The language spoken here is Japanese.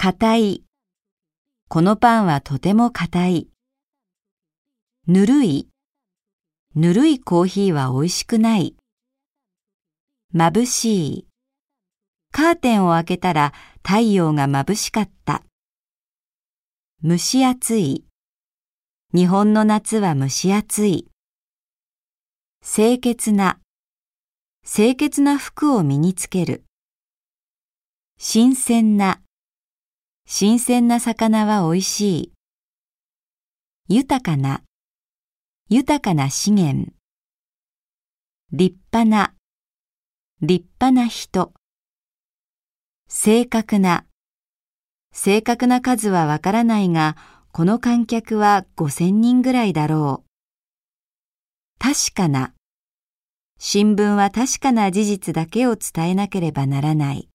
硬い。このパンはとても硬い。ぬるい。ぬるいコーヒーは美味しくない。眩しい。カーテンを開けたら太陽が眩しかった。蒸し暑い。日本の夏は蒸し暑い。清潔な。清潔な服を身につける。新鮮な。新鮮な魚は美味しい。豊かな。豊かな資源。立派な。立派な人。正確な。正確な数はわからないが、この観客は5000人ぐらいだろう。確かな。新聞は確かな事実だけを伝えなければならない。